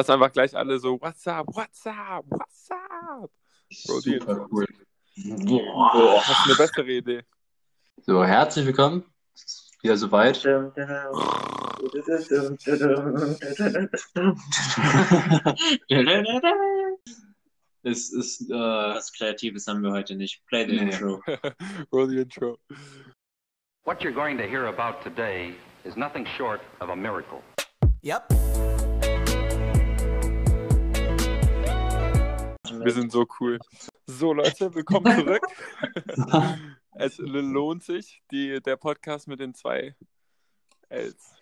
Lass einfach gleich alle so, what's up, what's up, what's up? Bro, Super cool. Boah, hast du eine bessere Idee? So, herzlich willkommen. Wieder soweit. es ist, äh, Was Kreatives haben wir heute nicht. Play the intro. Roll the intro. What you're going to hear about today is nothing short of a miracle. Yep. Wir sind so cool. So, Leute, willkommen zurück. es lohnt sich, die, der Podcast mit den zwei Ls.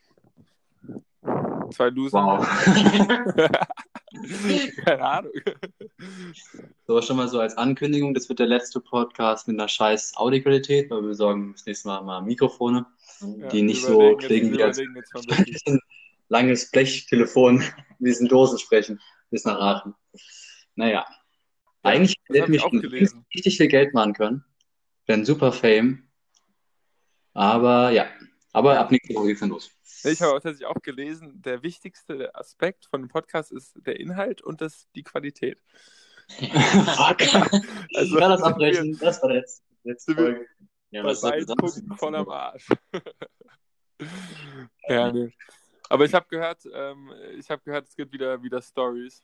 Zwei Loser. wow. Keine Ahnung. So, schon mal so als Ankündigung, das wird der letzte Podcast mit einer scheiß Audioqualität, weil wir besorgen das nächste Mal mal Mikrofone, Ja, die nicht so klingen wie als langes Blechtelefon, wie es in Dosen sprechen, bis nach Aachen. Naja. Eigentlich hätte ich auch gelesen. richtig viel Geld machen können. Wäre ein super Fame. Aber ja. Aber ab nächste Woche geht's dann los. Ich habe tatsächlich auch gelesen, der wichtigste Aspekt von dem Podcast ist der Inhalt und das, die Qualität. Fuck. Also, ich kann das abbrechen. Das war jetzt letzte wir- Folge. Ja, was beiden Punkten voll am? Arsch. ja, nee. Aber ich habe gehört, ähm, ich habe gehört, es gibt wieder, wieder Stories.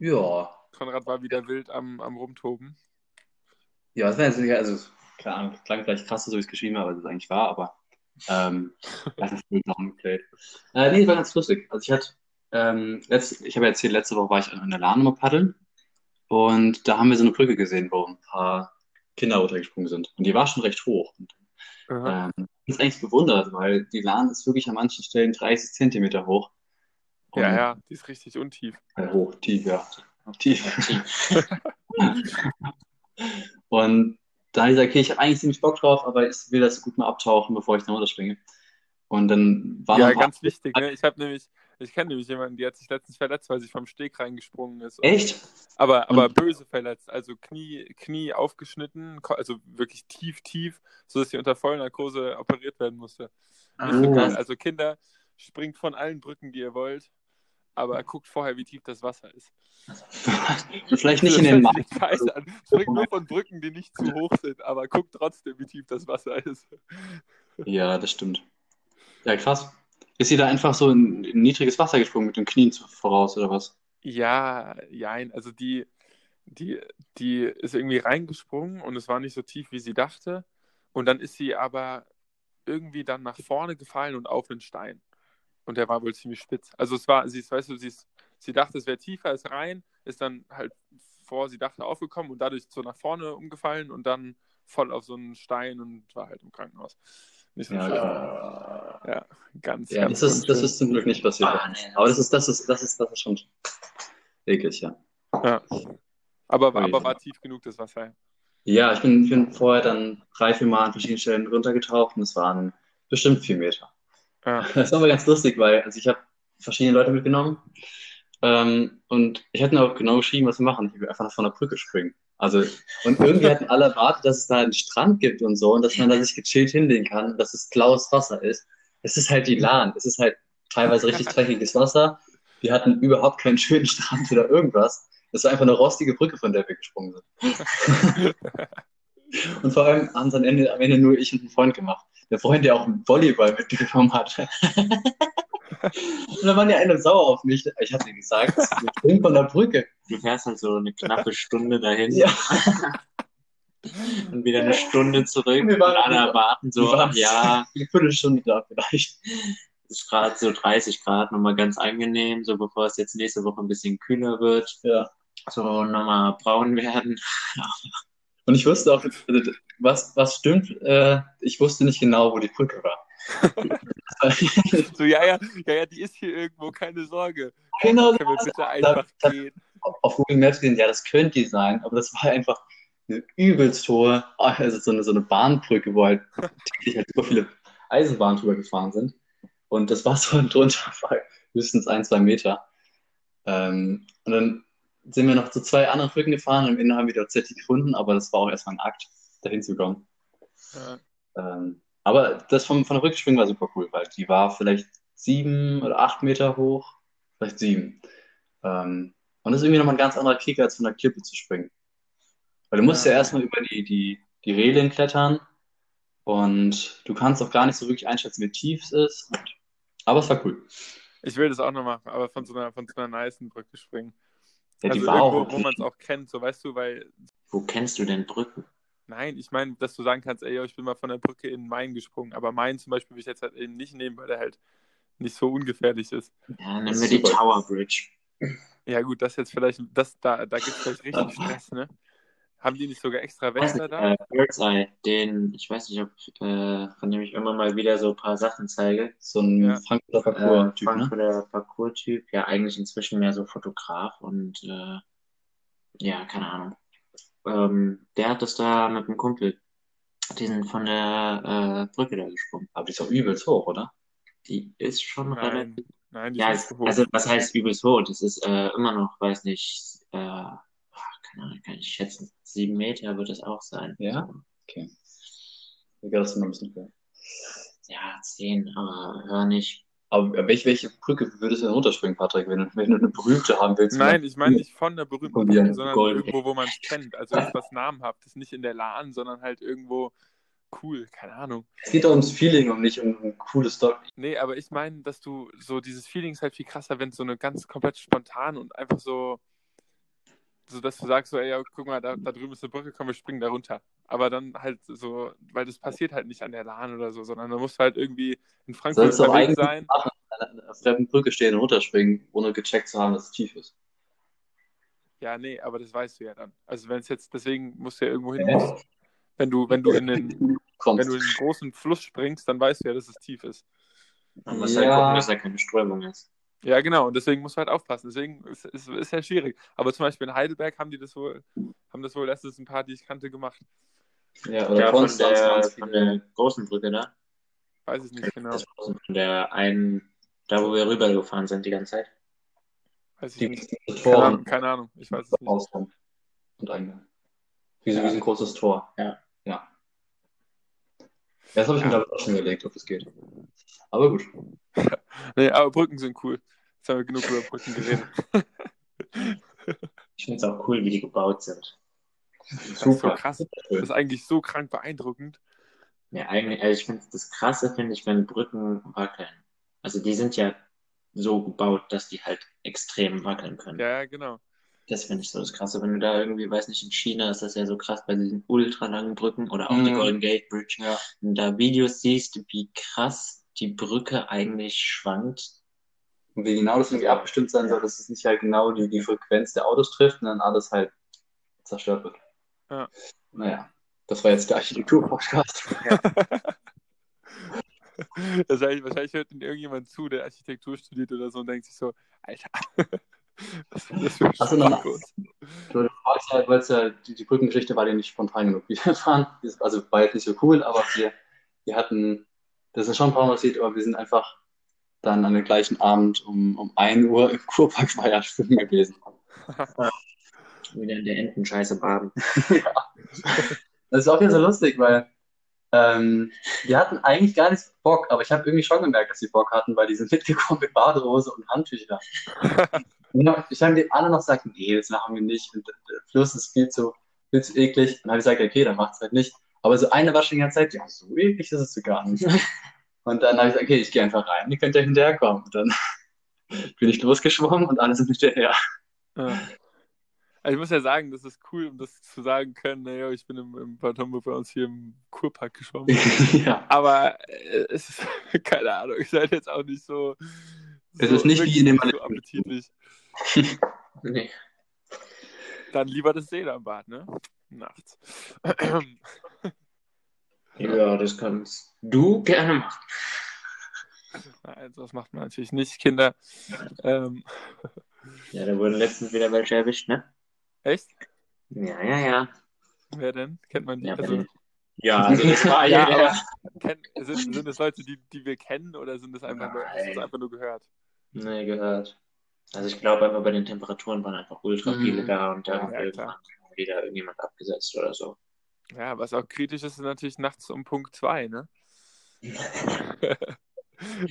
Ja. Konrad war wieder wild am, am Rumtoben. Ja, das wäre jetzt nicht, also, keine Ahnung, klang vielleicht krasser, so wie es geschrieben habe, als es eigentlich war, aber ähm, das ist noch umgekehrt. Äh, nee, war ganz lustig. Also ich hatte, ähm, letzt, ich habe erzählt, letzte Woche war ich an der Lahn mal paddeln und da haben wir so eine Brücke gesehen, wo ein paar Kinder runtergesprungen sind. Und die war schon recht hoch. Und, ähm, ich bin eigentlich bewundert, weil die Lahn ist wirklich an manchen Stellen 30 Zentimeter hoch. Und, Ja, ja, die ist richtig untief. Äh, hoch, tief, ja. Tief. Und da habe ich gesagt, okay, ich habe eigentlich ziemlich Bock drauf, aber ich will das gut mal abtauchen, bevor ich da runterspringe. Und dann war Ja, ganz wichtig, ne? Ich habe nämlich, ich kenne nämlich jemanden, die hat sich letztens verletzt, weil sie vom Steg reingesprungen ist. Und- Echt? Aber, aber Und- böse verletzt, also Knie, Knie aufgeschnitten, also wirklich tief, tief, sodass sie unter Vollnarkose operiert werden musste. Nicht so. Also Kinder, springt von allen Brücken, die ihr wollt, aber guckt vorher, wie tief das Wasser ist. Vielleicht nicht in den Markt. Springt nur von Brücken, die nicht zu hoch sind, aber guckt trotzdem, wie tief das Wasser ist. Ja, das stimmt. Ja, krass. Ist sie da einfach so in, in niedriges Wasser gesprungen mit den Knien voraus oder was? Ja, jein, also die, die, die ist irgendwie reingesprungen und es war nicht so tief, wie sie dachte. Und dann ist sie aber irgendwie dann nach vorne gefallen und auf einen Stein. Und der war wohl ziemlich spitz. Also es war, sie ist, weißt du, sie ist, sie dachte, es wäre tiefer, ist rein, ist dann halt vor, sie dachte, aufgekommen und dadurch so nach vorne umgefallen und dann voll auf so einen Stein und war halt im Krankenhaus. Nicht so Ja, schön. klar. Ja, ganz, Ja, ganz das ist, das ist zum Glück nicht passiert. Ah, nee. Aber das ist, das ist, das ist, das ist schon eklig, ja. Ja. Aber, aber war tief genug das Wasser. Ja, ich bin, ich bin vorher dann drei, vier Mal an verschiedenen Stellen runtergetaucht und es waren bestimmt vier Meter. Ja. Das war aber ganz lustig, weil also ich habe verschiedene Leute mitgenommen ähm, und ich hätte mir auch genau geschrieben, was wir machen. Ich will einfach von der Brücke springen. Also, und irgendwie hatten alle erwartet, dass es da einen Strand gibt und so und dass man da sich gechillt hinlegen kann, dass es blaues Wasser ist. Es ist halt die Lahn. Es ist halt teilweise richtig dreckiges Wasser. Wir hatten überhaupt keinen schönen Strand oder irgendwas. Es war einfach eine rostige Brücke, von der wir gesprungen sind. Und vor allem haben es am Ende, am Ende nur ich und ein Freund gemacht. Der Freund, der auch einen Volleyball mitgenommen hat. und dann waren die alle sauer auf mich. Ich hatte gesagt, wir springen von der Brücke. Du fährst halt so eine knappe Stunde dahin Ja. und wieder eine Stunde zurück Wir waren- und alle erwarten so, ja, Eine Viertelstunde da vielleicht. es ist gerade so 30 Grad, nochmal ganz angenehm, so bevor es jetzt nächste Woche ein bisschen kühler wird, Ja. so nochmal braun werden. Und ich wusste auch, was, was stimmt, äh, ich wusste nicht genau, wo die Brücke war. So, ja, ja, ja, ja, die ist hier irgendwo, keine Sorge. genau, Können wir bitte einfach gehen? auf Google Maps gesehen, ja, das könnte die sein, aber das war einfach eine übelst hohe, also so eine, so eine Bahnbrücke, wo halt täglich halt super viele Eisenbahnen drüber gefahren sind. Und das Wasser drunter war höchstens ein, zwei Meter. Ähm, und dann sind wir noch zu zwei anderen Brücken gefahren und am Ende haben wir die tatsächlich gefunden, aber das war auch erstmal ein Akt, dahin zu kommen. Ja. Ähm, aber das vom, von der Rückspringen war super cool, weil die war vielleicht sieben oder acht Meter hoch, vielleicht sieben. Ähm, und das ist irgendwie nochmal ein ganz anderer Kick, als von der Klippe zu springen. Weil du musst ja, Ja. erstmal über die, die, die Reling klettern und du kannst auch gar nicht so wirklich einschätzen, wie tief es ist. Und, aber es war cool. Ich will das auch noch machen, aber von so einer, von so einer nicen Brücke springen. Ja, die also war irgendwo, auch wo man es auch kennt, so weißt du, weil, Wo kennst du denn Brücken? nein, ich meine, dass du sagen kannst, ey, ich bin mal von der Brücke in Main gesprungen, aber Main zum Beispiel will ich jetzt halt eben nicht nehmen, weil der halt nicht so ungefährlich ist. Ja, nehmen wir die. Tower Bridge. Ja gut, das jetzt vielleicht, das, da, da gibt es vielleicht richtig Stress, ne? Haben die nicht sogar extra nicht, da? äh, Birdseye, den, ich weiß nicht, ob, äh, von dem ich immer mal wieder so ein paar Sachen zeige. So ein Ja. Frankfurter Äh, Parcours-Typ, ne? Frankfurter Parcours-Typ, ja, eigentlich inzwischen mehr so Fotograf und, äh, ja, keine Ahnung. Ähm, der hat das da mit einem Kumpel, die sind von der, äh, Brücke da gesprungen. Aber die ist doch übelst hoch, oder? Die ist schon Nein, relativ, nein, die ja, ist hoch. also, was heißt übelst hoch? Das ist, äh, immer noch, weiß nicht, äh, keine Ahnung, kann ich schätzen, sieben Meter wird es auch sein. Ja? Okay. Ich glaube, das ist noch ein bisschen höher. Ja, zehn, aber hör nicht. Aber welche, welche Brücke würdest du denn runterspringen, Patrick, wenn du, wenn du eine berühmte haben willst? Nein, ich meine nicht von der berühmten Von Brücke, sondern Gold. irgendwo, wo man es kennt. Also etwas Namenhaftes, nicht in der Lahn, sondern halt irgendwo cool, keine Ahnung. Es geht doch ums Feeling und nicht um ein cooles Story. Nee, aber ich meine, dass du so dieses Feeling ist halt viel krasser, wenn es so eine ganz komplett spontan und einfach so, so dass du sagst so, ey, ja, guck mal, da, da drüben ist eine Brücke, komm, wir springen da runter. Aber dann halt so, weil das passiert halt nicht an der Lahn oder so, sondern da musst du halt irgendwie in Frankfurt unterwegs sein. machen, an einer fremden Brücke stehen und runterspringen, ohne gecheckt zu haben, dass es tief ist. Ja, nee, aber das weißt du ja dann. Also wenn es jetzt, deswegen musst du ja irgendwo hin. Hä? Wenn du, wenn du in den, Kommst. wenn du in einen großen Fluss springst, dann weißt du ja, dass es tief ist. Man muss Ja. halt gucken, dass da keine Strömung ist. Ja, genau, und deswegen musst du halt aufpassen. Deswegen ist es ist, ist ja schwierig. Aber zum Beispiel in Heidelberg haben die das wohl, haben das wohl letztens ein paar, die ich kannte, gemacht. ja, oder Ja, von Konstanz der, ganz von der großen Brücke da. Weiß ich nicht genau. Von der einen, da wo wir rübergefahren sind die ganze Zeit. Weiß ich Die nicht. das Keine Tor Ahnung, keine Ahnung. Ich weiß es nicht. rauskommt. Und Eingang. Wie so, Ja. wie so ein großes Tor. Ja. Ja. Das habe ich mir Ja. glaube ich auch schon überlegt, ob es geht. Aber gut. Nee, aber Brücken sind cool. Jetzt haben wir genug über Brücken geredet. Ich finde es auch cool, wie die gebaut sind. Das ist so krass. Das ist eigentlich so krank beeindruckend. Ja, eigentlich, also ich finde das Krasse, finde ich, wenn Brücken wackeln. Also die sind ja so gebaut, dass die halt extrem wackeln können. Ja, genau. Das finde ich so das Krasse. Wenn du da irgendwie, weiß nicht, in China ist das ja so krass bei diesen ultra langen Brücken oder auch die Mhm. Golden Gate Bridge. Ja. Wenn du da Videos siehst, wie krass die Brücke eigentlich schwankt. Und wie genau das irgendwie abgestimmt sein soll, dass es nicht halt genau die, die Frequenz der Autos trifft und dann alles halt zerstört wird. Ja. Naja, das war jetzt der Architektur-Podcast. wahrscheinlich, wahrscheinlich hört irgendjemand zu, der Architektur studiert oder so und denkt sich so, Alter, was ist das für ein Ach so, nochmal. Du fragst halt, weil es ja, die, die Brückengeschichte war dir nicht spontan genug. Wir fahren, also war jetzt nicht so cool, aber wir, wir hatten, das ist schon ein paar Mal passiert, aber wir sind einfach dann an dem gleichen Abend um, um 1 Uhr im Kurpark Feier schwimmen gewesen. Wieder in der Entenscheiße baden. Das ist auch wieder so lustig, weil ähm, die hatten eigentlich gar nicht Bock, aber ich habe irgendwie schon gemerkt, dass sie Bock hatten, weil die sind mitgekommen mit Badehose und dann- ich habe denen alle noch gesagt, nee, das machen wir nicht. Und der Fluss ist viel zu, viel zu eklig. Und dann habe ich gesagt, okay, dann macht's halt nicht. Aber so eine war schon die ganze Zeit, ja, so eklig ist es so gar nicht. Und dann habe ich gesagt, okay, ich gehe einfach rein, ihr könnt ja hinterherkommen. Und dann bin ich losgeschwommen und alle sind hinterher. Ja. Also ich muss ja sagen, das ist cool, um das zu sagen können, naja, ich bin im, im Bad Homburg bei uns hier im Kurpark geschwommen. ja. Aber äh, es ist, keine Ahnung, ich seid jetzt auch nicht so. Es so ist nicht wie in dem so appetitlich. Nee. Dann lieber das Seelambad, ne? Nachts. Ja, das kannst du gerne machen. Nein, das macht man natürlich nicht, Kinder. Ähm, Ja, da wurden letztens wieder welche erwischt, ne? echt? Ja, ja, ja. Wer denn? Kennt man die? Ja, also, Ja, also das war ja, ja, kenn, sind, sind das Leute, die, die wir kennen oder sind das einfach, nur, das einfach nur gehört? Nee, gehört. Also ich glaube einfach bei den Temperaturen waren einfach ultra Mhm. viele da und dann Ja, irgendwann wieder irgendjemand abgesetzt oder so. Ja, was auch kritisch ist, ist natürlich nachts um Punkt 2, ne?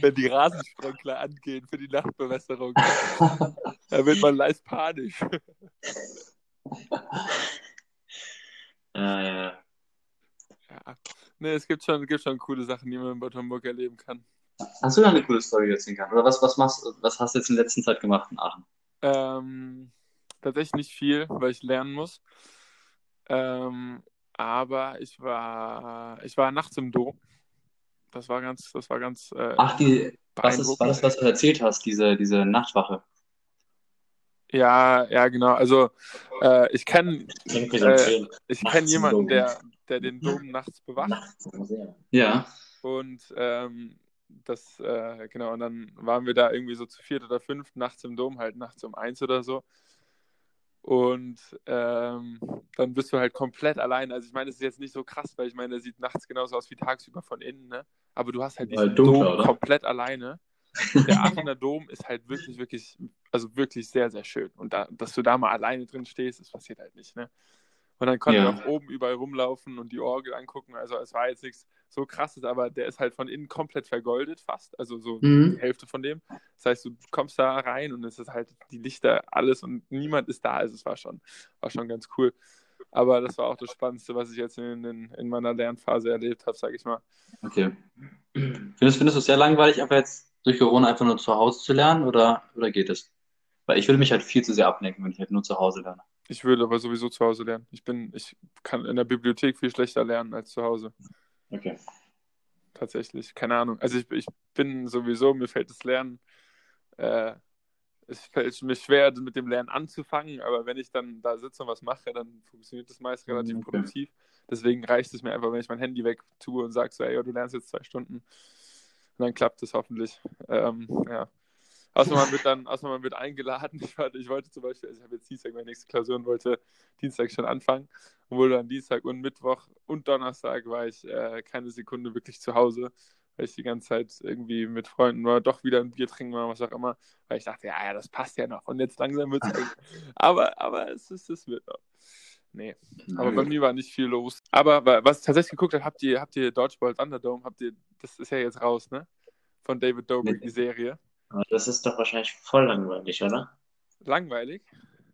wenn die Rasensprenkler angehen für die Nachtbewässerung. da wird man leicht panisch. Ja, ja. Ja. Nee, es gibt schon, gibt schon coole Sachen, die man in Bad Homburg erleben kann. Hast du da eine coole Story erzählen können? Oder was, was machst was hast du jetzt in der letzten Zeit gemacht in Aachen? Ähm, tatsächlich nicht viel, weil ich lernen muss. Ähm, aber ich war, ich war nachts im Dom. Das war ganz, das war ganz äh, Ach, die, was ist, war das, was du erzählt hast, diese, diese Nachtwache? Ja, ja, genau. Also äh, ich kenne äh, ich kenne jemanden, der, der den Dom nachts bewacht. Nachts. Ja. Und ähm, das, äh, genau, und dann waren wir da irgendwie so zu viert oder fünf nachts im Dom, halt nachts um eins oder so. Und ähm, dann bist du halt komplett allein. Also ich meine, es ist jetzt nicht so krass, weil ich meine, der sieht nachts genauso aus wie tagsüber von innen, ne? Aber du hast halt diesen Halt dunkler, Dom oder? komplett alleine. Der Aachener Dom ist halt wirklich, wirklich, also wirklich sehr, sehr schön. Und da, dass du da mal alleine drin stehst, das passiert halt nicht, ne? Und dann konnte Ja. ich auch oben überall rumlaufen und die Orgel angucken. Also es war jetzt nichts so krasses, aber der ist halt von innen komplett vergoldet fast. Also so Mhm. die Hälfte von dem. Das heißt, du kommst da rein und es ist halt die Lichter, alles und niemand ist da. Also es war schon, war schon ganz cool. Aber das war auch das Spannendste, was ich jetzt in, in, in meiner Lernphase erlebt habe, sage ich mal. Okay. Findest, findest du es sehr langweilig, einfach jetzt durch Corona einfach nur zu Hause zu lernen oder, oder geht es? Weil ich würde mich halt viel zu sehr ablenken, wenn ich halt nur zu Hause lerne. Ich würde aber sowieso zu Hause lernen. Ich bin, ich kann in der Bibliothek viel schlechter lernen als zu Hause. Okay. tatsächlich. Keine Ahnung. Also ich, ich bin sowieso, mir fällt das Lernen, äh, es fällt mir schwer, mit dem Lernen anzufangen, aber wenn ich dann da sitze und was mache, dann funktioniert das meist relativ Okay. produktiv. Deswegen reicht es mir einfach, wenn ich mein Handy weg tue und sage so, ey, du lernst jetzt zwei Stunden. Und dann klappt es hoffentlich. Ähm, ja. Außer man wird dann, außer man wird eingeladen. Ich, wollte- ich wollte zum Beispiel, also ich habe jetzt Dienstag meine nächste Klausur und wollte Dienstag schon anfangen. Und wurde dann Dienstag und Mittwoch und Donnerstag war ich äh, keine Sekunde wirklich zu Hause, weil ich die ganze Zeit irgendwie mit Freunden war, doch wieder ein Bier trinken war, was auch immer. Weil ich dachte, ja, ja, das passt ja noch. Und jetzt langsam wird es. aber, aber es ist, es wird noch. Nee, aber bei mir war nicht viel los. Aber wa- was ich tatsächlich geguckt habe, habt ihr, habt ihr Dodgeball Thunderdome, habt ihr, das ist ja jetzt raus, ne? Von David Dobrik, die Serie. Aber das ist doch wahrscheinlich voll langweilig, oder? Langweilig.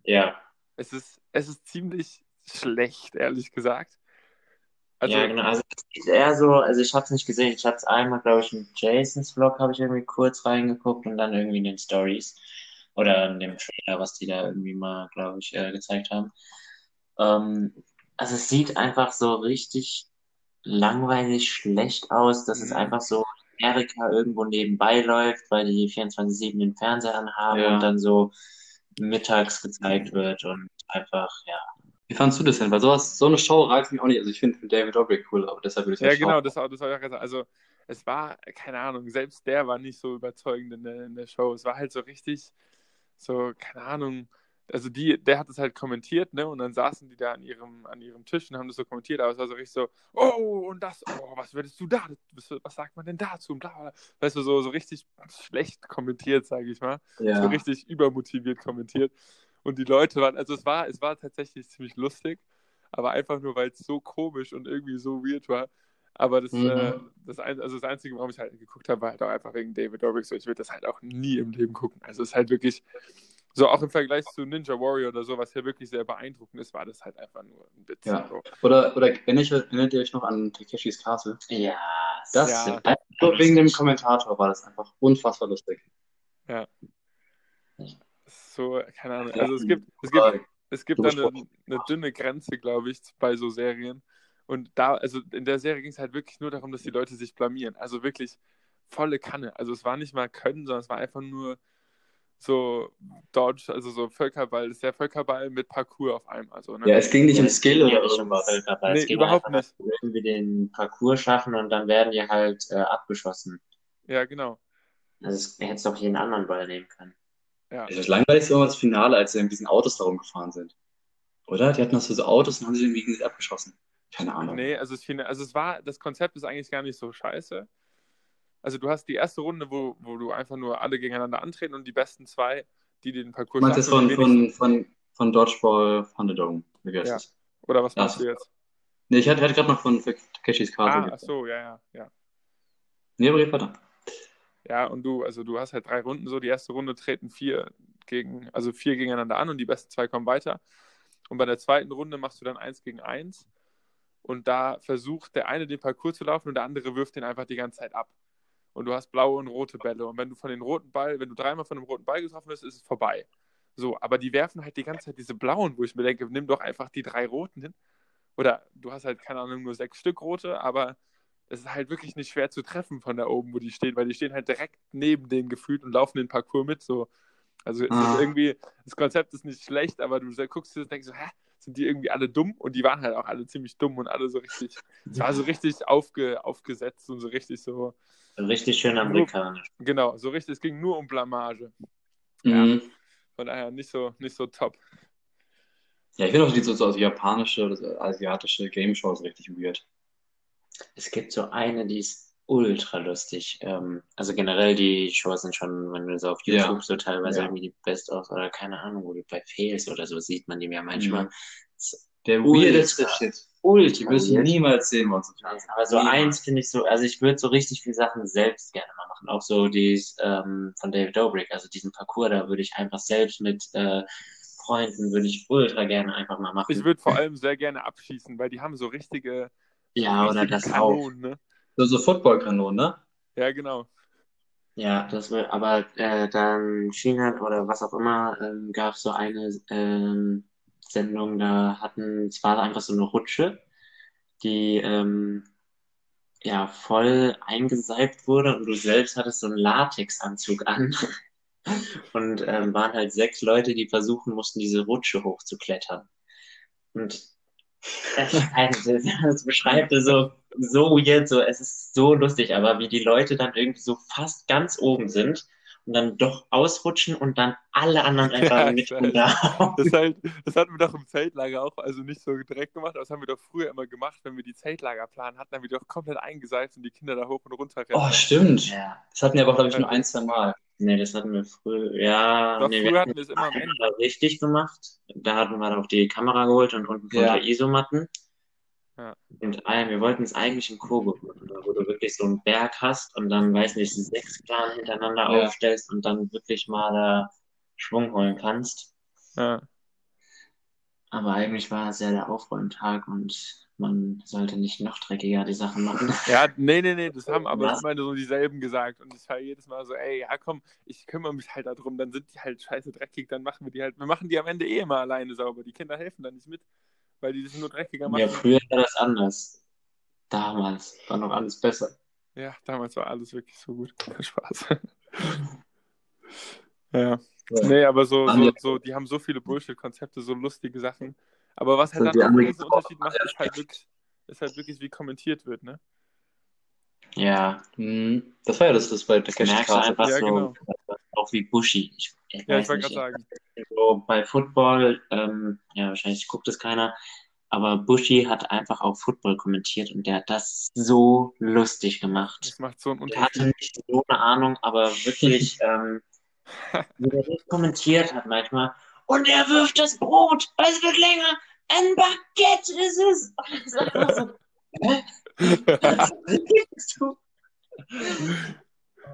Ja. Es ist, es ist ziemlich schlecht, ehrlich gesagt. Also, ja, genau. Also es ist eher so, also ich habe es nicht gesehen. Ich habe es einmal, glaube ich, in Jasons Vlog habe ich irgendwie kurz reingeguckt und dann irgendwie in den Stories oder in dem Trailer, was die da irgendwie mal, glaube ich, äh, gezeigt haben. Ähm, also es sieht einfach so richtig langweilig schlecht aus, dass es Mhm. einfach so Amerika irgendwo nebenbei läuft, weil die 24/7 den Fernseher anhaben Ja. und dann so mittags gezeigt wird und einfach, ja. Wie fandst du das denn? Weil sowas, so eine Show reizt mich auch nicht. Also ich finde David Dobrik cool, aber deshalb würde ich ja, nicht genau, schauen. das, das war ja gesagt. Also, es war, keine Ahnung, selbst der war nicht so überzeugend in der, in der Show. Es war halt so richtig, so, keine Ahnung. Also die, der hat es halt kommentiert, ne? Und dann saßen die da an ihrem, an ihrem Tisch und haben das so kommentiert, aber es war so richtig so, oh, und das, oh, was würdest du da, was, sagt man denn dazu? Und bla, bla. Weißt du, so, so richtig schlecht kommentiert, sage ich mal. So Ja. richtig übermotiviert kommentiert. Und die Leute waren, also es war, es war tatsächlich ziemlich lustig, aber einfach nur, weil es so komisch und irgendwie so weird war. Aber das, Mhm. äh, das, ein, also das Einzige, warum ich halt geguckt habe, war halt auch einfach wegen David Dobrik. So, ich würde das halt auch nie im Leben gucken. Also es ist halt wirklich, so auch im Vergleich zu Ninja Warrior oder so, was ja wirklich sehr beeindruckend ist, war das halt einfach nur ein Witz. Ja. So. Oder, oder erinnert ihr, erinnert ihr euch noch an Takeshis Castle? Ja, Das, Ja. einfach nur wegen dem Kommentator war das einfach unfassbar lustig. So, keine Ahnung. Also es gibt, es gibt, es gibt da eine, eine dünne Grenze, glaube ich, bei so Serien. Und da, also in der Serie ging es halt wirklich nur darum, dass die Leute sich blamieren. Also wirklich volle Kanne. Also es war nicht mal Können, sondern es war einfach nur so Dodge, also so Völkerball. Das ist der Völkerball mit Parcours auf einmal. Also, ne? Ja, es ging nicht um Skill Ja, oder nicht um. Völkerball. Nee, Es ging überhaupt einfach, dass die irgendwie den Parcours schaffen und dann werden die halt äh, abgeschossen. ja, genau. Also es hätte doch jeden anderen Ball nehmen können. Ja. Das langweiligste war das Finale, als sie in diesen Autos da rumgefahren sind. Oder? Die hatten noch so, so Autos und haben sich irgendwie gegen sich abgeschossen. Keine Ahnung. Nee, also es, also es war, das Konzept ist eigentlich gar nicht so scheiße. Also du hast die erste Runde, wo, wo du einfach nur alle gegeneinander antreten und die besten zwei, die den Du Parcours meinst schaffen, die wenigsten- von, von, von Dodgeball Thunderdome. Wie heißt Ja. Oder was Ja, machst du jetzt? Nee, ich hatte, hatte gerade noch von Takeshis Castle. Ah, ach so, ja, ja, ja. Nee, aber red weiter. Ja, und du, also du hast halt drei Runden so. Die erste Runde treten vier gegen, also vier gegeneinander an und die besten zwei kommen weiter. Und bei der zweiten Runde machst du dann eins gegen eins. Und da versucht der eine den Parcours zu laufen und der andere wirft den einfach die ganze Zeit ab. Und du hast blaue und rote Bälle. Und wenn du von den roten Ball, wenn du dreimal von dem roten Ball getroffen bist, ist es vorbei. So, aber die werfen halt die ganze Zeit diese blauen, wo ich mir denke, nimm doch einfach die drei roten hin. Oder du hast halt, keine Ahnung, nur sechs Stück rote, aber es ist halt wirklich nicht schwer zu treffen von da oben, wo die stehen, weil die stehen halt direkt neben denen gefühlt und laufen den Parcours mit. So. Also Ah. irgendwie, das Konzept ist nicht schlecht, aber du guckst dir und denkst so, hä, sind die irgendwie alle dumm? Und die waren halt auch alle ziemlich dumm und alle so richtig, es war so richtig aufge, aufgesetzt und so richtig so, Richtig schön amerikanisch. genau, so richtig, es ging nur um Blamage. Mhm. Von daher nicht so, nicht so top. Ja, ich finde auch die so, so japanische oder so asiatische Game Shows richtig weird. Es gibt so eine, die ist ultra lustig. Ähm, also generell die Shows sind schon, wenn du so auf Ja. YouTube so teilweise Ja. irgendwie die Best of oder keine Ahnung, wo du bei Fails oder so sieht man die ja manchmal. Mhm. Der weirdeste Shit. Die Ultra wirst du niemals sehen, was Aber so eins finde ich so, also ich würde so richtig viele Sachen selbst gerne mal machen. Auch so die ähm, von David Dobrik, also diesen Parcours, da würde ich einfach selbst mit äh, Freunden, würde ich ultra gerne einfach mal machen. Ich würde vor allem sehr gerne abschießen, weil die haben so richtige, ja, oder richtige das auch. Kanonen, ne? So, so Footballkanonen, ne? Ja, genau. Ja, das will, aber äh, dann China oder was auch immer, ähm, gab es so eine ähm, Sendung, da hatten, es war einfach so eine Rutsche, die ähm, ja voll eingeseibt wurde und du selbst hattest so einen Latexanzug an. Und ähm, waren halt sechs Leute, die versuchen mussten, diese Rutsche hochzuklettern. Und also, das beschreibt es so, so weird, so, es ist so lustig, aber wie die Leute dann irgendwie so fast ganz oben sind und dann doch ausrutschen und dann alle anderen einfach Ja, mit weiß. runter. Das, halt, das hatten wir doch im Zeltlager auch, also nicht so direkt gemacht, aber das haben wir doch früher immer gemacht, wenn wir die Zeltlagerplan hatten, haben wir doch komplett eingeseift und die Kinder da hoch und runter rennen. Oh, stimmt. Ja, Das hatten wir aber, glaube ich, nur ein, zwei Mal. nee, das hatten wir früher, ja, Doch, nee, früher wir hatten wir es immer am Ende. richtig gemacht. Da hatten wir auch die Kamera geholt und unten von Ja. der Isomatten. Ja. Und äh, wir wollten es eigentlich im Kobo machen, wo du wirklich so einen Berg hast und dann, weiß nicht, sechs Plan hintereinander Ja. aufstellst und dann wirklich mal da Schwung holen kannst. Ja. Aber eigentlich war es ja der Aufräumtag und man sollte nicht noch dreckiger die Sachen machen. Ja, nee, nee, nee, das haben aber Was? immer so dieselben gesagt. Und ich war jedes Mal so, ey, ja komm, ich kümmere mich halt darum, dann sind die halt scheiße dreckig, dann machen wir die halt, wir machen die am Ende eh immer alleine sauber. Die Kinder helfen dann nicht mit, weil die das nur dreckiger machen. Ja, früher war das anders. Damals war noch alles besser. Ja, damals war alles wirklich so gut. Spaß. ja. Nee, aber so, so, so, die haben so viele Bullshit-Konzepte, so lustige Sachen. Aber was halt So dann die auch einen Unterschied macht, ist halt wirklich, ist halt wirklich, wie kommentiert wird, ne? Ja, Mhm. Das war ja das, das bei Takeshi merkst einfach Ja, so, genau. auch wie Bushi. Ich, ich Ja, ich wollte gerade sagen. so bei Football, ähm, ja, wahrscheinlich guckt es keiner, aber Bushi hat einfach auch Football kommentiert und der hat das so lustig gemacht. Das macht so einen Der hatte Unterschied. nicht so eine Ahnung, aber wirklich, ähm, wie er das kommentiert hat manchmal. Und er wirft das Brot, es wird länger, ein Baguette ist es. Und das ist einfach so, hä? Was redest du?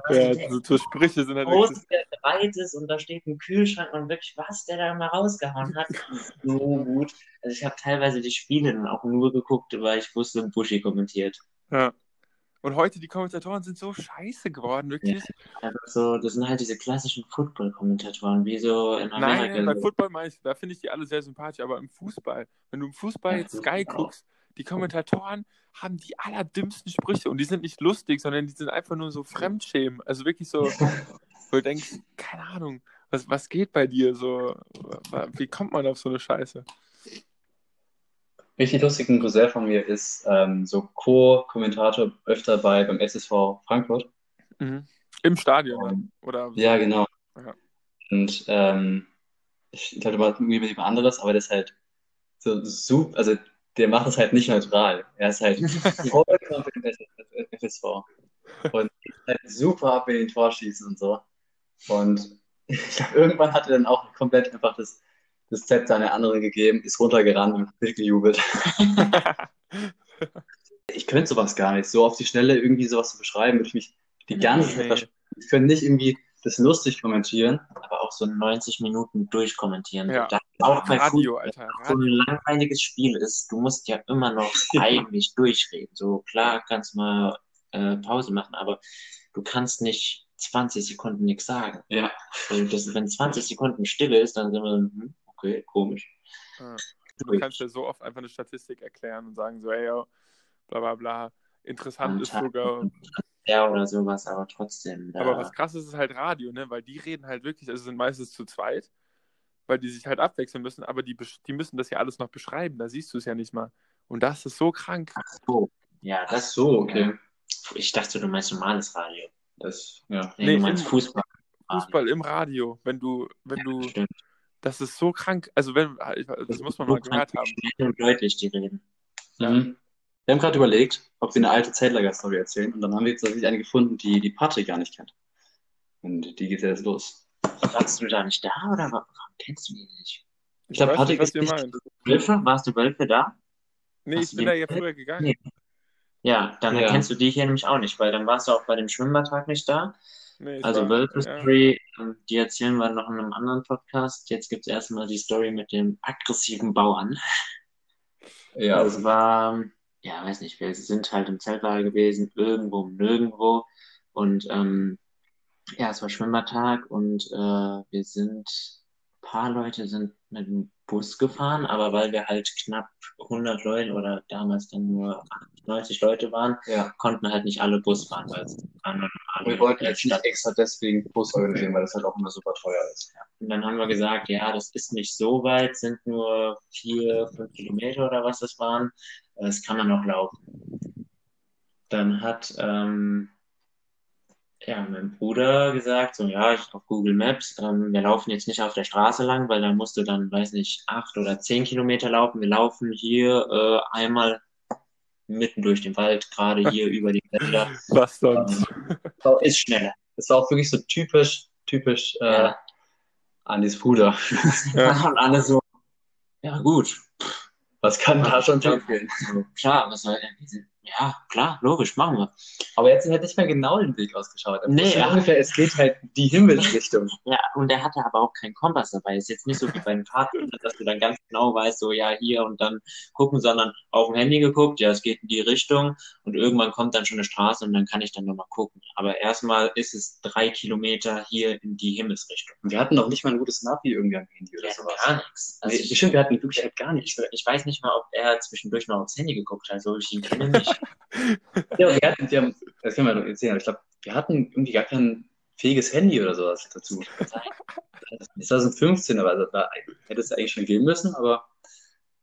Ja, so, so Sprüche sind halt groß der breit ist und da steht ein Kühlschrank und wirklich, was der da mal rausgehauen hat, so gut. Also ich habe teilweise die Spiele dann auch nur geguckt, weil ich wusste, Bushi kommentiert. Ja. Und heute, die Kommentatoren sind so scheiße geworden, wirklich. Also so, das sind halt diese klassischen Football-Kommentatoren, wie so in Amerika. Nein, bei. Football meine ich, da finde ich die alle sehr sympathisch, aber im Fußball, wenn du im Fußball Ja, jetzt Sky guckst, die Kommentatoren haben die allerdümmsten Sprüche und die sind nicht lustig, sondern die sind einfach nur so Fremdschämen. Also wirklich so, wo du denkst, keine Ahnung, was, was geht bei dir so? Wie kommt man auf so eine Scheiße? Richtig lustig, ein Cousin von mir ist ähm, so Co-Kommentator öfter bei beim SSV Frankfurt. Mhm. Im Stadion? Ähm, oder? Ja, genau. Ja. Und ähm, ich irgendwie mit jemand anderes, aber das ist halt so super, also der macht es halt nicht neutral. Er ist halt vollkommen für den FSV. Und ist halt super ab in den Torschießen und so. Und ich glaube, irgendwann hat er dann auch komplett einfach das, das Zepter an den anderen gegeben, ist runtergerannt und hat gejubelt. Ich könnte sowas gar nicht. So auf die Schnelle irgendwie sowas zu beschreiben, würde ich mich die ganze Zeit Nee. verstehen. Die können nicht irgendwie das lustig kommentieren. aber auch so 90 Minuten durchkommentieren. Ja. Auch bei Radio, Fußball, Alter. so ein Radio. langweiliges Spiel ist, du musst ja immer noch eigentlich durchreden. So klar kannst du mal äh, Pause machen, aber du kannst nicht 20 Sekunden nichts sagen. Ja. Das, wenn 20 Sekunden Stille ist, dann sind wir, hm, okay, komisch. Ja. Du kannst ja so oft einfach eine Statistik erklären und sagen so, ey, yo, bla bla bla. Interessant ist sogar. Ja, oder sowas, aber trotzdem. Da, Aber was krass ist, ist halt Radio, ne? Weil die reden halt wirklich, also sind meistens zu zweit, weil die sich halt abwechseln müssen, aber die, die müssen das ja alles noch beschreiben, da siehst du es ja nicht mal. Und das ist so krank. Ach so. Ja, Ach das so, okay. Ich dachte, du meinst normales Radio. Das, ja. Nee, Nee, du meinst Fußball. Fußball im Radio, wenn du, wenn Ja, du, stimmt. das ist so krank. Also wenn, das muss man mal gehört haben. Schnell und deutlich, die reden. Ja. Mhm. Wir haben gerade überlegt, ob wir eine alte Zeltlager-Story erzählen. Und dann haben wir jetzt tatsächlich eine gefunden, die die Patrick gar nicht kennt. Und die geht jetzt los. Warst du da nicht da oder wa- warum kennst du die nicht? Ich glaub, weiß Patrick nicht, was ist nicht-. Wölfe? Warst du Wölfe da? Nee, Hast ich bin die da ja früher gegangen. Nee. Ja, dann Ja. erkennst du die hier nämlich auch nicht, weil dann warst du auch bei dem Schwimmbadtag nicht da. Nee, Also war- Wölfe ja. Story, ähm, die erzählen wir noch in einem anderen Podcast. Jetzt gibt's erstmal die Story mit dem aggressiven Bauern. Ja, Das war, ja, weiß nicht, wir sind halt im Zeltlager gewesen, irgendwo, nirgendwo. Und ähm, ja, es war Schwimmbadtag und äh, wir sind, ein paar Leute sind mit dem Bus gefahren, aber weil wir halt knapp 100 Leute oder damals dann nur 90 Leute waren, ja. konnten halt nicht alle Bus fahren, weil es waren nur alle Wir wollten äh, jetzt nicht extra deswegen Bus organisieren, weil das halt auch immer super teuer ist. Und dann haben wir gesagt, ja, das ist nicht so weit, sind nur vier, fünf Kilometer oder was das waren. Das kann man noch laufen. Dann hat ähm, ja, mein Bruder gesagt, so ja, ich auf Google Maps, ähm, wir laufen jetzt nicht auf der Straße lang, weil da musst du dann, weiß nicht, acht oder zehn Kilometer laufen. Wir laufen hier äh, einmal mitten durch den Wald, gerade hier über die Wälder. Was sonst? Ist schneller. Das war auch wirklich so typisch, typisch äh, Ja. Anis Bruder. Ja. Und alle so, ja gut, Was kann da schon schief gehen? So, klar, was soll denn? Ja, klar, logisch, machen wir. Aber jetzt hat nicht mehr genau den Weg ausgeschaut. Er Nee, ja. ungefähr, es geht halt die Himmelsrichtung. Ja, und der hatte aber auch keinen Kompass dabei. Ist jetzt nicht so wie beim Fahrrad, dass du dann ganz genau weißt, so ja, hier und dann gucken, sondern auf dem Handy geguckt, ja, es geht in die Richtung und irgendwann kommt dann schon eine Straße und dann kann ich dann nochmal gucken. Aber erstmal ist es drei Kilometer hier in die Himmelsrichtung. Und wir hatten noch nicht mal ein gutes Navi irgendwie am Handy oder Ja, sowas. gar nichts. Also Nee, ich, stimmt, wir hatten wirklich halt gar nichts. ich, ich weiß nicht mal, ob er zwischendurch noch aufs Handy geguckt hat, so ich ihn kenne nicht. Ja, wir hatten, wir haben, das können wir noch erzählen, aber ich glaube, wir hatten irgendwie gar kein fähiges Handy oder sowas dazu. 2015, aber da hätte es eigentlich schon gehen müssen, aber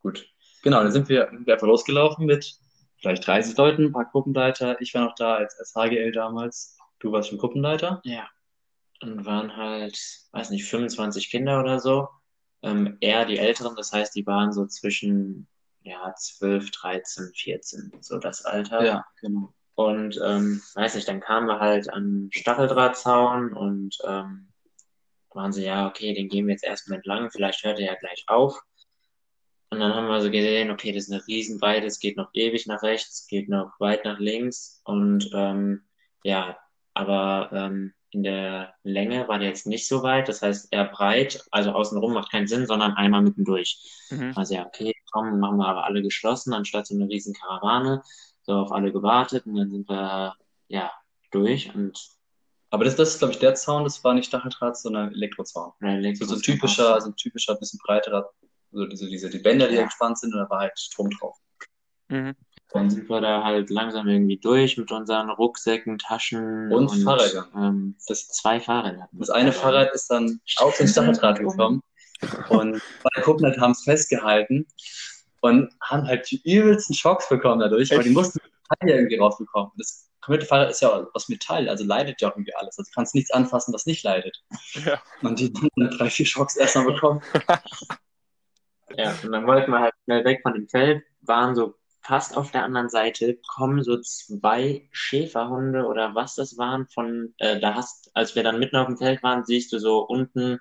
gut. Genau, dann sind wir, wir einfach losgelaufen mit vielleicht 30 Leuten, ein paar Gruppenleiter. Ich war noch da als, als HGL damals. Du warst schon Gruppenleiter. Ja. Und waren halt, weiß nicht, 25 Kinder oder so. Ähm, eher die Älteren, das heißt, die waren so zwischen, ja, 12, 13, 14, so das Alter. genau. Und ähm, weiß nicht, dann kamen wir halt an Stacheldrahtzaun und ähm, waren so, ja, okay, den gehen wir jetzt erstmal entlang, vielleicht hört er ja gleich auf. Und dann haben wir so gesehen, okay, das ist eine Riesenweite, es geht noch ewig nach rechts, geht noch weit nach links und ähm, ja, aber ähm, in der Länge war der jetzt nicht so weit, das heißt eher breit, also außenrum macht keinen Sinn, sondern einmal mittendurch. Mhm. Also ja, okay, komm, machen wir aber alle geschlossen, anstatt so eine riesen Karawane. So auf alle gewartet und dann sind wir, ja, durch und Aber das, das ist, glaube ich, der Zaun, das war nicht Stacheldraht, sondern Elektrozaun. äh, So, so ein typischer, so ein typischer, bisschen breiterer, so diese, diese, die Bänder, die Ja. gespannt sind, und da war halt Strom drauf. Mhm. Dann sind wir da halt langsam irgendwie durch mit unseren Rucksäcken, Taschen Und Fahrrädern. Ähm, Das, zwei Fahrräder. das eine Fahrrad ist dann auf den Stacheldraht gekommen und zwei Kunden haben es festgehalten und haben halt die übelsten Schocks bekommen dadurch, weil die mussten ja irgendwie rausbekommen. Und das komplette Fahrrad ist ja aus Metall, also leidet ja auch irgendwie alles. Also du kannst nichts anfassen, was nicht leidet. Ja. Und die haben dann drei, vier Schocks erstmal bekommen. Ja, und dann wollten wir halt schnell weg von dem Feld, waren so fast auf der anderen Seite, kommen so zwei Schäferhunde oder was das waren von, äh, da hast, als wir dann mitten auf dem Feld waren, siehst du so unten,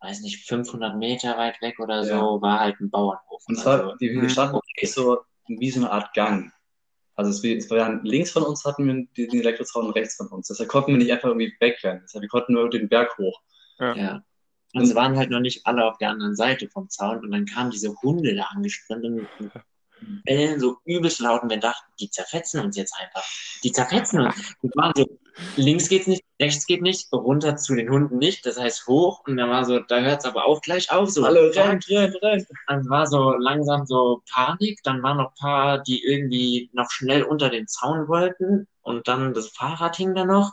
weiß nicht, 500 Meter weit weg oder so, Ja. war halt ein Bauernhof. Und zwar, Also, die, die hm, standen okay. so wie so eine Art Gang. Also es, es war, links von uns hatten wir den Elektrozaun und rechts von uns. Deshalb konnten wir nicht einfach irgendwie wegrennen. Deshalb wir konnten nur den Berg hoch. Ja. ja. Und es waren halt noch nicht alle auf der anderen Seite vom Zaun und dann kamen diese Hunde da angesprintet und bellen so übelst laut und wir dachten, die zerfetzen uns jetzt einfach. Die zerfetzen uns. Und waren so, links geht's nicht, rechts geht nicht, runter zu den Hunden nicht, das heißt hoch und dann war so, da hört's aber auch gleich auf, so. Hallo, renn, renn, renn. Dann war so langsam so Panik, dann waren noch paar, die irgendwie noch schnell unter den Zaun wollten und dann das Fahrrad hing da noch.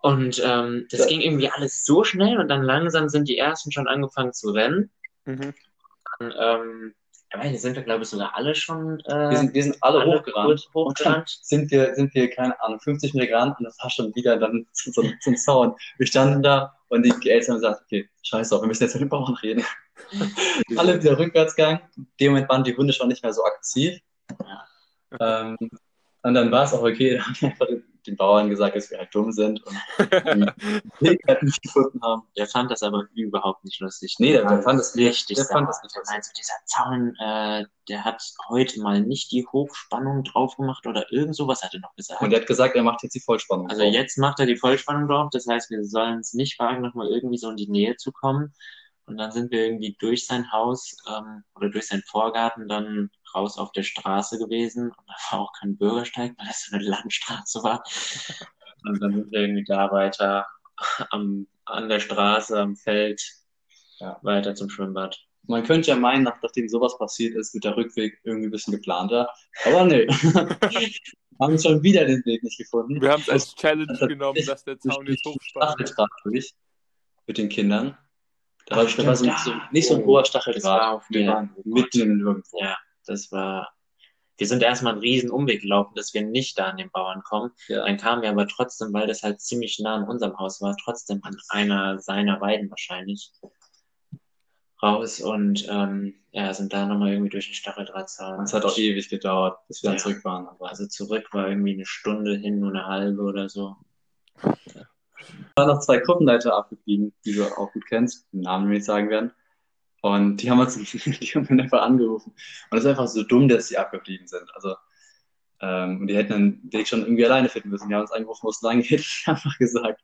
Und ähm, das ja. ging irgendwie alles so schnell und dann langsam sind die ersten schon angefangen zu rennen. Mhm. Dann, ähm, aber hier sind wir, glaube ich, sogar alle schon. Äh, wir, sind, wir sind alle, alle hochgerannt. hochgerannt. sind wir, sind wir, keine Ahnung, 50 Meter gerannt und das war schon wieder dann zum, zum Zaun. Wir standen da und die Eltern haben gesagt, okay, scheiß auf, wir müssen jetzt mit den Bauern reden. alle wieder rückwärts gegangen. In dem Moment waren die Hunde schon nicht mehr so aggressiv. Ja. Ähm, und dann war es auch okay, da haben wir einfach den Bauern gesagt, dass wir halt dumm sind und den Weg halt nicht gefunden haben. Der fand das aber überhaupt nicht lustig. Nee, der, der fand das richtig. Der fand das nicht lustig. Also dieser Zaun, äh, der hat heute mal nicht die Hochspannung drauf gemacht oder irgend sowas hat er noch gesagt. Und er hat gesagt, er macht jetzt die Vollspannung Also drauf. jetzt macht er die Vollspannung drauf. Das heißt, wir sollen es nicht wagen, nochmal irgendwie so in die Nähe zu kommen. Und dann sind wir irgendwie durch sein Haus ähm, oder durch seinen Vorgarten dann raus auf der Straße gewesen. Und da war auch kein Bürgersteig, weil das so eine Landstraße war. Und dann sind wir irgendwie da weiter am, an der Straße, am Feld, ja. weiter zum Schwimmbad. Man könnte ja meinen, nachdem sowas passiert ist, wird der Rückweg irgendwie ein bisschen geplanter. Aber nee. haben schon wieder den Weg nicht gefunden. Wir haben es als Challenge genommen, dass der Zaun jetzt hochspannt. Mit den Kindern. Da war, da war so, so, nicht so ein hoher Stacheldraht. Wir waren mitten irgendwo. Ja, das war. Wir sind erstmal einen riesen Umweg gelaufen, dass wir nicht da an den Bauern kommen. Ja. Dann kamen wir aber trotzdem, weil das halt ziemlich nah an unserem Haus war, trotzdem an einer seiner Weiden wahrscheinlich raus und ähm, ja, sind da nochmal irgendwie durch den Stacheldrahtzaun. Es hat auch ewig gedauert, bis wir ja. dann zurück waren. Aber also zurück war irgendwie eine Stunde hin, nur eine halbe oder so. Ja waren noch zwei Gruppenleiter abgeblieben, die du auch gut kennst, den Namen will ich sagen werden. Und die haben uns die haben dann einfach angerufen. Und es ist einfach so dumm, dass sie abgeblieben sind. Also, ähm, und die hätten den Weg schon irgendwie alleine finden müssen. Die haben uns angerufen, wo es lang geht. Ich einfach gesagt,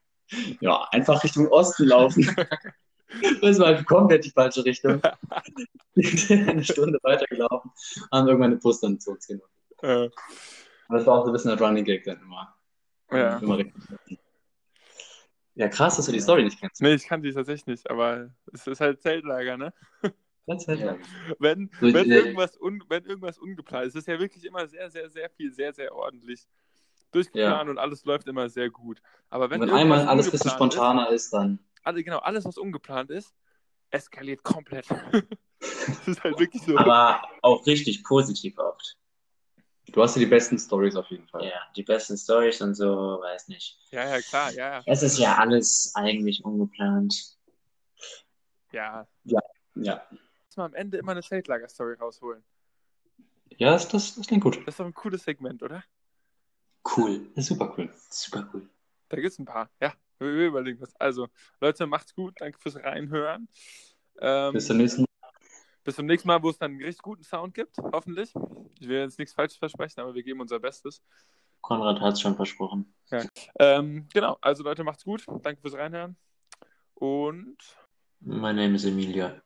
ja, einfach Richtung Osten laufen. das war komplett die falsche Richtung. eine Stunde weitergelaufen, haben irgendwann den Bus dann zu uns genommen. Ja. das war auch so ein bisschen der Running Gag dann immer. Ja. Immer richtig. Ja, krass, dass du die Story nicht kennst. Nee, ich kann die tatsächlich nicht, aber es ist halt Zeltlager, ne? Zeltlager. wenn, so, wenn, irgendwas un, wenn irgendwas ungeplant ist, ist ja wirklich immer sehr, sehr, sehr viel, sehr, sehr ordentlich durchgeplant ja. und alles läuft immer sehr gut. Aber wenn, wenn einmal alles ein bisschen spontaner ist, ist dann. Alle, genau, alles, was ungeplant ist, eskaliert komplett. das ist halt wirklich so. Aber auch richtig positiv oft. Du hast ja die besten Stories auf jeden Fall. Ja, die besten Stories und so, weiß nicht. Ja, ja, klar, ja, ja. Es ist ja alles eigentlich ungeplant. Ja. Ja, ja. Muss man am Ende immer eine Zeltlager-Story rausholen. Ja, das, das, das klingt gut. Das ist doch ein cooles Segment, oder? Cool. Das ist super cool. Super cool. Da gibt es ein paar, ja. Wir, wir überlegen was. Also, Leute, macht's gut. Danke fürs Reinhören. Ähm, Bis zum nächsten Mal. Bis zum nächsten Mal, wo es dann einen richtig guten Sound gibt, hoffentlich. Ich will jetzt nichts falsch versprechen, aber wir geben unser Bestes. Konrad hat es schon versprochen. Ja. Ähm, genau, also Leute, macht's gut. Danke fürs Reinhören. Und. Mein Name ist Emilia.